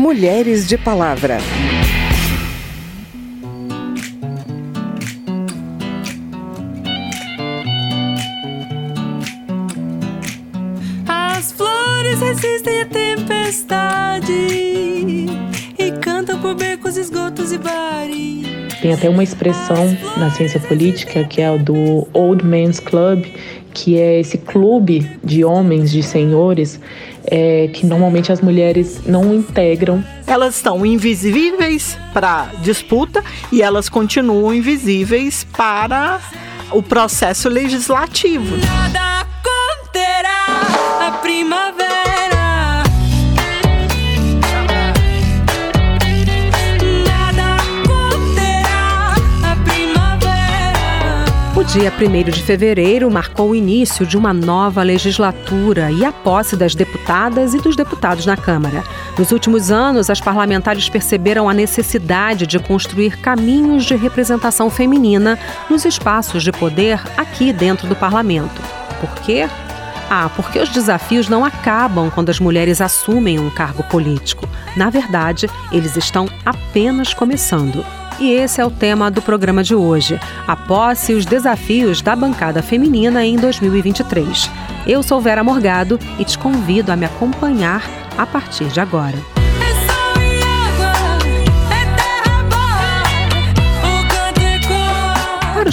Mulheres de Palavra. As flores resistem à tempestade e cantam por becos, esgotos e bares. Tem até uma expressão na ciência política que é o do Old Man's Club, que é esse clube de homens, de senhores, é, que normalmente as mulheres não integram. Elas estão invisíveis para disputa e elas continuam invisíveis para o processo legislativo. Nada conterá a primavera. Dia 1 de fevereiro marcou o início de uma nova legislatura e a posse das deputadas e dos deputados na Câmara. Nos últimos anos, as parlamentares perceberam a necessidade de construir caminhos de representação feminina nos espaços de poder aqui dentro do parlamento. Por quê? Ah, porque os desafios não acabam quando as mulheres assumem um cargo político. Na verdade, eles estão apenas começando. E esse é o tema do programa de hoje: a posse e os desafios da bancada feminina em 2023. Eu sou Vera Morgado e te convido a me acompanhar a partir de agora.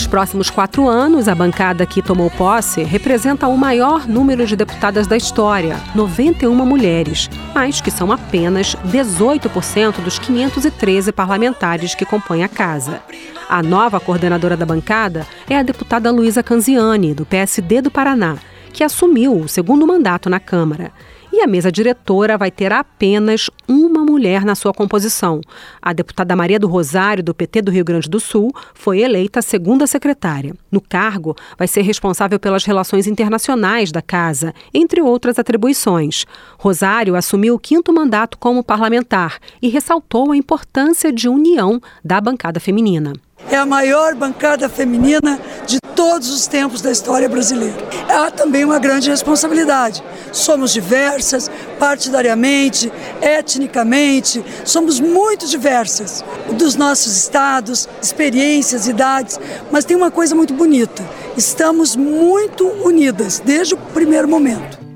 Os próximos quatro anos, a bancada que tomou posse representa o maior número de deputadas da história, 91 mulheres, mas que são apenas 18% dos 513 parlamentares que compõem a casa. A nova coordenadora da bancada é a deputada Luísa Canziani, do PSD do Paraná, que assumiu o segundo mandato na Câmara. E a mesa diretora vai ter apenas uma mulher na sua composição. A deputada Maria do Rosário, do PT do Rio Grande do Sul, foi eleita segunda secretária. No cargo, vai ser responsável pelas relações internacionais da casa, entre outras atribuições. Rosário assumiu o quinto mandato como parlamentar e ressaltou a importância de união da bancada feminina é a maior bancada feminina de todos os tempos da história brasileira. Há também uma grande responsabilidade. Somos diversas, partidariamente, etnicamente, somos muito diversas dos nossos estados, experiências, idades, mas tem uma coisa muito bonita. Estamos muito unidas desde o primeiro momento.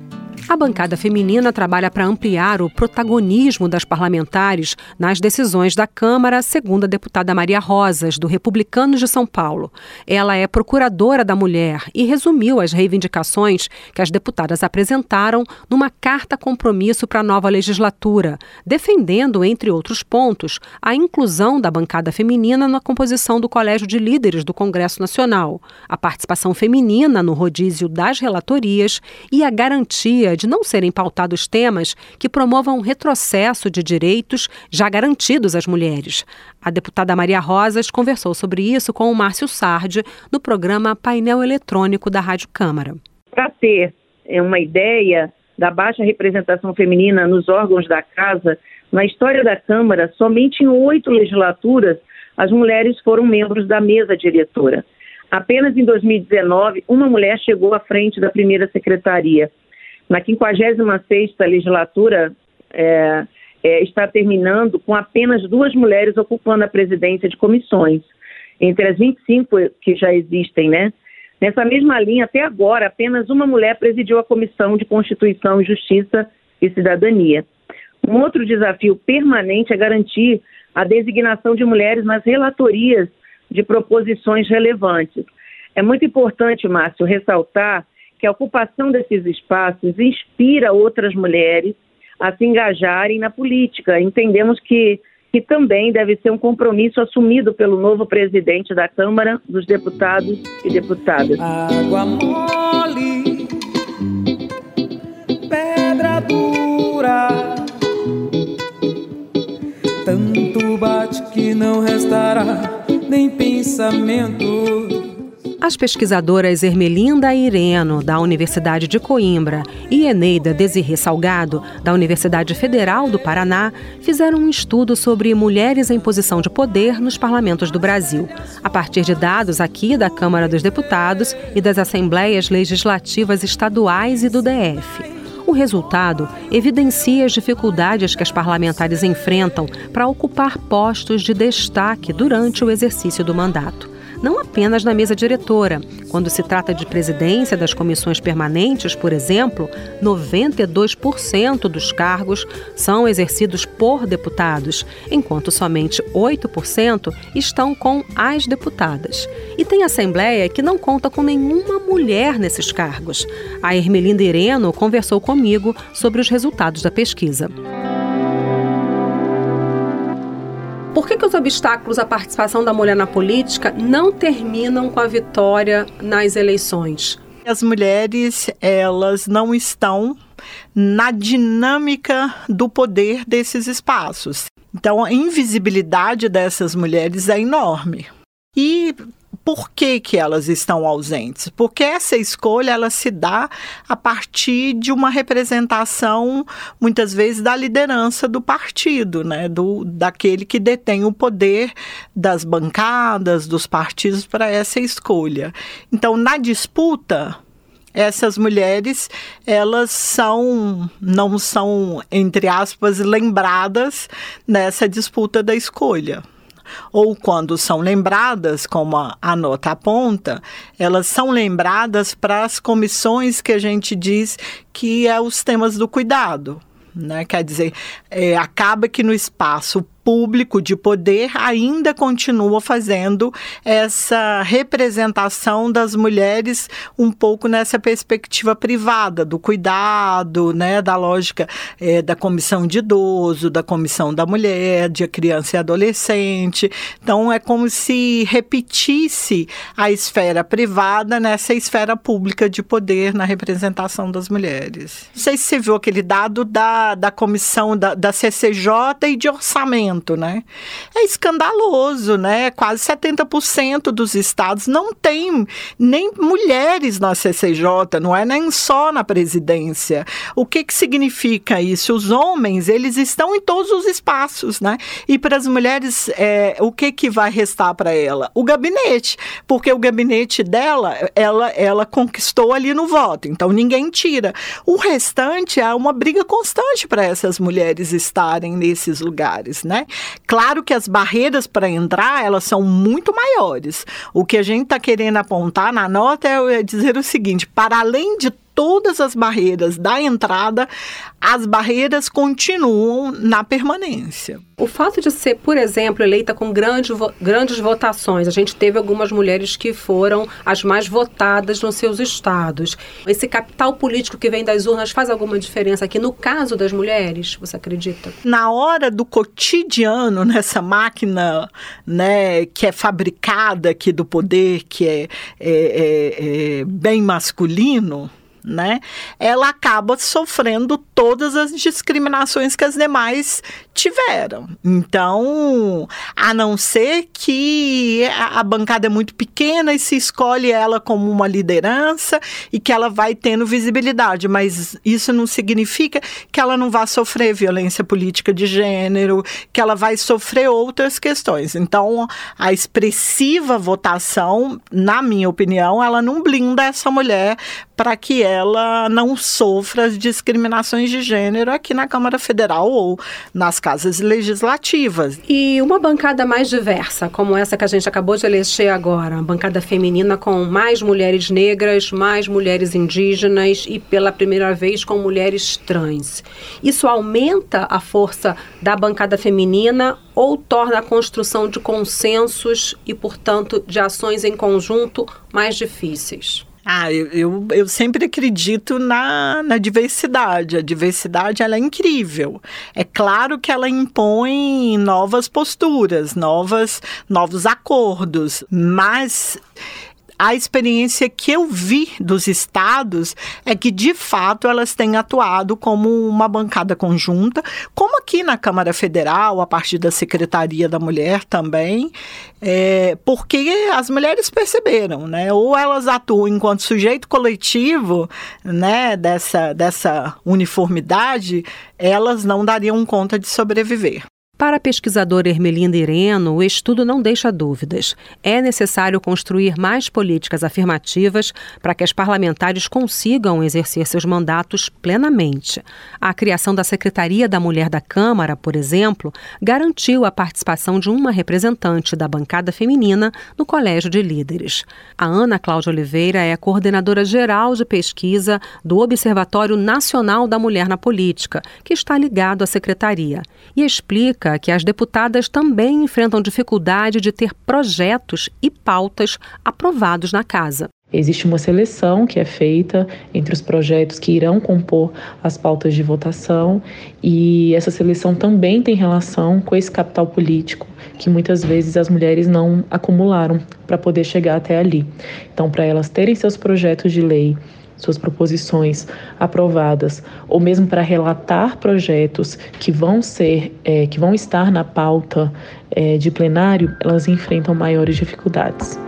A bancada feminina trabalha para ampliar o protagonismo das parlamentares nas decisões da Câmara, segundo a deputada Maria Rosas, do Republicanos de São Paulo. Ela é procuradora da mulher e resumiu as reivindicações que as deputadas apresentaram numa carta compromisso para a nova legislatura, defendendo, entre outros pontos, a inclusão da bancada feminina na composição do Colégio de Líderes do Congresso Nacional, a participação feminina no rodízio das relatorias e a garantia de não serem pautados temas que promovam um retrocesso de direitos já garantidos às mulheres. A deputada Maria Rosas conversou sobre isso com o Márcio Sardi no programa Painel Eletrônico da Rádio Câmara. Para ter é, uma ideia da baixa representação feminina nos órgãos da casa, na história da Câmara, somente em oito legislaturas as mulheres foram membros da mesa diretora. Apenas em 2019, uma mulher chegou à frente da primeira secretaria. Na 56ª legislatura é, é, está terminando com apenas duas mulheres ocupando a presidência de comissões, entre as 25 que já existem, né? Nessa mesma linha, até agora, apenas uma mulher presidiu a Comissão de Constituição, Justiça e Cidadania. Um outro desafio permanente é garantir a designação de mulheres nas relatorias de proposições relevantes. É muito importante, Márcio, ressaltar que a ocupação desses espaços inspira outras mulheres a se engajarem na política. Entendemos que, que também deve ser um compromisso assumido pelo novo presidente da Câmara dos Deputados e Deputadas. Água mole, pedra dura, tanto bate que não restará nem pensamento as pesquisadoras Ermelinda Ireno, da Universidade de Coimbra, e Eneida Desirê Salgado, da Universidade Federal do Paraná, fizeram um estudo sobre mulheres em posição de poder nos parlamentos do Brasil, a partir de dados aqui da Câmara dos Deputados e das Assembleias Legislativas Estaduais e do DF. O resultado evidencia as dificuldades que as parlamentares enfrentam para ocupar postos de destaque durante o exercício do mandato não apenas na mesa diretora. Quando se trata de presidência das comissões permanentes, por exemplo, 92% dos cargos são exercidos por deputados, enquanto somente 8% estão com as deputadas. E tem assembleia que não conta com nenhuma mulher nesses cargos. A Ermelinda Ireno conversou comigo sobre os resultados da pesquisa. Por que, que os obstáculos à participação da mulher na política não terminam com a vitória nas eleições? As mulheres, elas não estão na dinâmica do poder desses espaços. Então, a invisibilidade dessas mulheres é enorme. E por que, que elas estão ausentes? Porque essa escolha ela se dá a partir de uma representação, muitas vezes, da liderança do partido, né? do, daquele que detém o poder das bancadas, dos partidos para essa escolha. Então, na disputa, essas mulheres elas são não são entre aspas lembradas nessa disputa da escolha ou quando são lembradas, como a, a nota aponta, elas são lembradas para as comissões que a gente diz que é os temas do cuidado. Né? Quer dizer, é, acaba que no espaço público de poder ainda continua fazendo essa representação das mulheres um pouco nessa perspectiva privada do cuidado, né, da lógica é, da comissão de idoso, da comissão da mulher, de criança e adolescente. Então é como se repetisse a esfera privada nessa esfera pública de poder na representação das mulheres. Não sei se você viu aquele dado da, da comissão da, da CCJ e de orçamento né? É escandaloso, né? Quase 70% dos estados não tem nem mulheres na CCJ, não é nem só na presidência. O que que significa isso? Os homens, eles estão em todos os espaços, né? E para as mulheres, é, o que que vai restar para ela? O gabinete, porque o gabinete dela, ela, ela conquistou ali no voto, então ninguém tira. O restante é uma briga constante para essas mulheres estarem nesses lugares, né? Claro que as barreiras para entrar, elas são muito maiores. O que a gente está querendo apontar na nota é dizer o seguinte: para além de todas as barreiras da entrada, as barreiras continuam na permanência. O fato de ser, por exemplo, eleita com grande, grandes votações, a gente teve algumas mulheres que foram as mais votadas nos seus estados. Esse capital político que vem das urnas faz alguma diferença aqui no caso das mulheres, você acredita? Na hora do cotidiano, nessa máquina né, que é fabricada aqui do poder, que é, é, é, é bem masculino, né? Ela acaba sofrendo todas as discriminações que as demais tiveram. Então, a não ser que a bancada é muito pequena e se escolhe ela como uma liderança e que ela vai tendo visibilidade, mas isso não significa que ela não vá sofrer violência política de gênero, que ela vai sofrer outras questões. Então, a expressiva votação, na minha opinião, ela não blinda essa mulher para que ela não sofra as discriminações de gênero aqui na Câmara Federal ou nas casas legislativas. E uma bancada mais diversa, como essa que a gente acabou de eleger agora, uma bancada feminina com mais mulheres negras, mais mulheres indígenas e pela primeira vez com mulheres trans. Isso aumenta a força da bancada feminina ou torna a construção de consensos e, portanto, de ações em conjunto mais difíceis? Ah, eu, eu, eu, sempre acredito na, na diversidade. A diversidade ela é incrível. É claro que ela impõe novas posturas, novas, novos acordos, mas a experiência que eu vi dos estados é que, de fato, elas têm atuado como uma bancada conjunta, como aqui na Câmara Federal, a partir da Secretaria da Mulher também, é, porque as mulheres perceberam, né? Ou elas atuam enquanto sujeito coletivo, né, dessa, dessa uniformidade, elas não dariam conta de sobreviver. Para a pesquisadora Ermelinda Ireno, o estudo não deixa dúvidas. É necessário construir mais políticas afirmativas para que as parlamentares consigam exercer seus mandatos plenamente. A criação da Secretaria da Mulher da Câmara, por exemplo, garantiu a participação de uma representante da bancada feminina no Colégio de Líderes. A Ana Cláudia Oliveira é coordenadora geral de pesquisa do Observatório Nacional da Mulher na Política, que está ligado à secretaria, e explica que as deputadas também enfrentam dificuldade de ter projetos e pautas aprovados na casa. Existe uma seleção que é feita entre os projetos que irão compor as pautas de votação, e essa seleção também tem relação com esse capital político que muitas vezes as mulheres não acumularam para poder chegar até ali. Então, para elas terem seus projetos de lei suas proposições aprovadas, ou mesmo para relatar projetos que vão ser, é, que vão estar na pauta é, de plenário, elas enfrentam maiores dificuldades.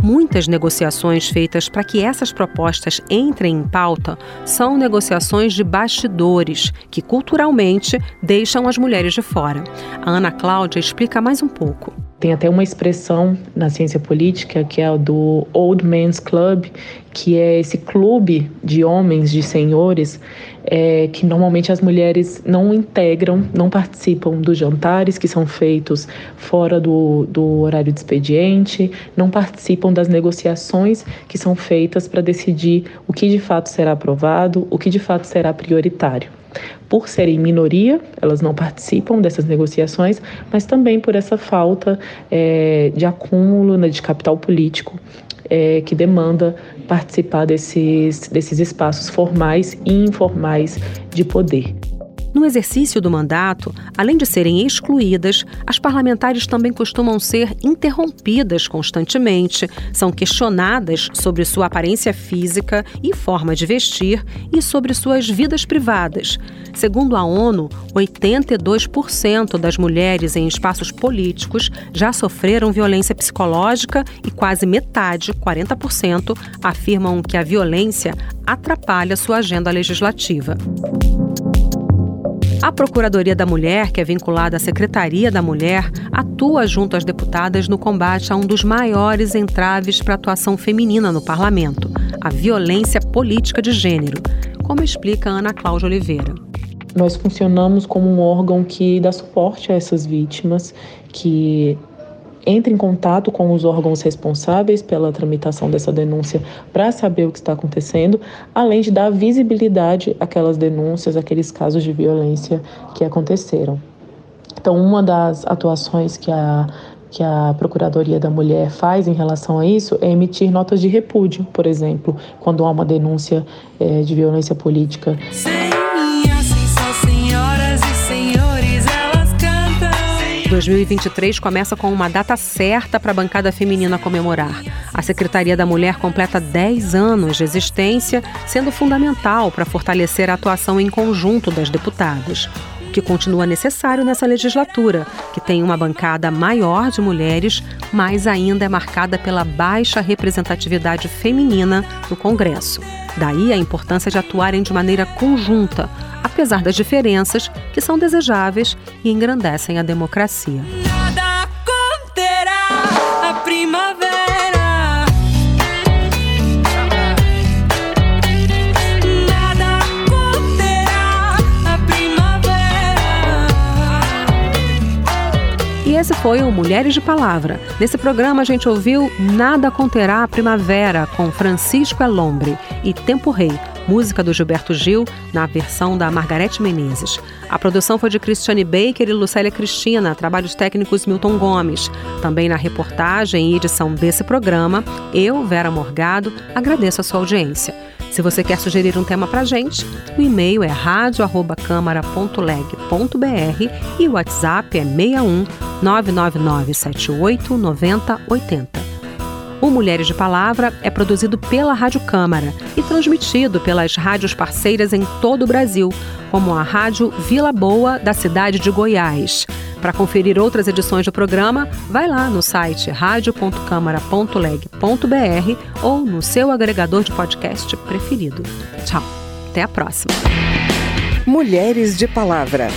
Muitas negociações feitas para que essas propostas entrem em pauta são negociações de bastidores, que culturalmente deixam as mulheres de fora. A Ana Cláudia explica mais um pouco. Tem até uma expressão na ciência política que é a do Old Man's Club, que é esse clube de homens, de senhores, é, que normalmente as mulheres não integram, não participam dos jantares que são feitos fora do, do horário de expediente, não participam das negociações que são feitas para decidir o que de fato será aprovado, o que de fato será prioritário por serem minoria, elas não participam dessas negociações, mas também por essa falta é, de acúmulo né, de capital político é, que demanda participar desses, desses espaços formais e informais de poder. No exercício do mandato, além de serem excluídas, as parlamentares também costumam ser interrompidas constantemente, são questionadas sobre sua aparência física e forma de vestir e sobre suas vidas privadas. Segundo a ONU, 82% das mulheres em espaços políticos já sofreram violência psicológica e quase metade, 40%, afirmam que a violência atrapalha sua agenda legislativa. A Procuradoria da Mulher, que é vinculada à Secretaria da Mulher, atua junto às deputadas no combate a um dos maiores entraves para a atuação feminina no parlamento, a violência política de gênero, como explica Ana Cláudia Oliveira. Nós funcionamos como um órgão que dá suporte a essas vítimas, que entre em contato com os órgãos responsáveis pela tramitação dessa denúncia para saber o que está acontecendo, além de dar visibilidade àquelas denúncias, àqueles casos de violência que aconteceram. Então, uma das atuações que a que a Procuradoria da Mulher faz em relação a isso é emitir notas de repúdio, por exemplo, quando há uma denúncia é, de violência política. Sim. 2023 começa com uma data certa para a bancada feminina comemorar. A Secretaria da Mulher completa 10 anos de existência, sendo fundamental para fortalecer a atuação em conjunto das deputadas. O que continua necessário nessa legislatura, que tem uma bancada maior de mulheres, mas ainda é marcada pela baixa representatividade feminina no Congresso. Daí a importância de atuarem de maneira conjunta, apesar das diferenças que são desejáveis e engrandecem a democracia. Nada conterá a primavera. E esse foi o Mulheres de Palavra. Nesse programa a gente ouviu Nada Conterá a Primavera com Francisco Elombre e Tempo Rei, música do Gilberto Gil, na versão da Margarete Menezes. A produção foi de Cristiane Baker e Lucélia Cristina, trabalhos técnicos Milton Gomes. Também na reportagem e edição desse programa, eu, Vera Morgado, agradeço a sua audiência. Se você quer sugerir um tema para gente, o e-mail é radio@câmara.leg.br e o WhatsApp é 61 999 78 90 80. O Mulheres de Palavra é produzido pela Rádio Câmara e transmitido pelas rádios parceiras em todo o Brasil, como a Rádio Vila Boa, da cidade de Goiás. Para conferir outras edições do programa, vai lá no site radio.câmara.leg.br ou no seu agregador de podcast preferido. Tchau, até a próxima. Mulheres de Palavra.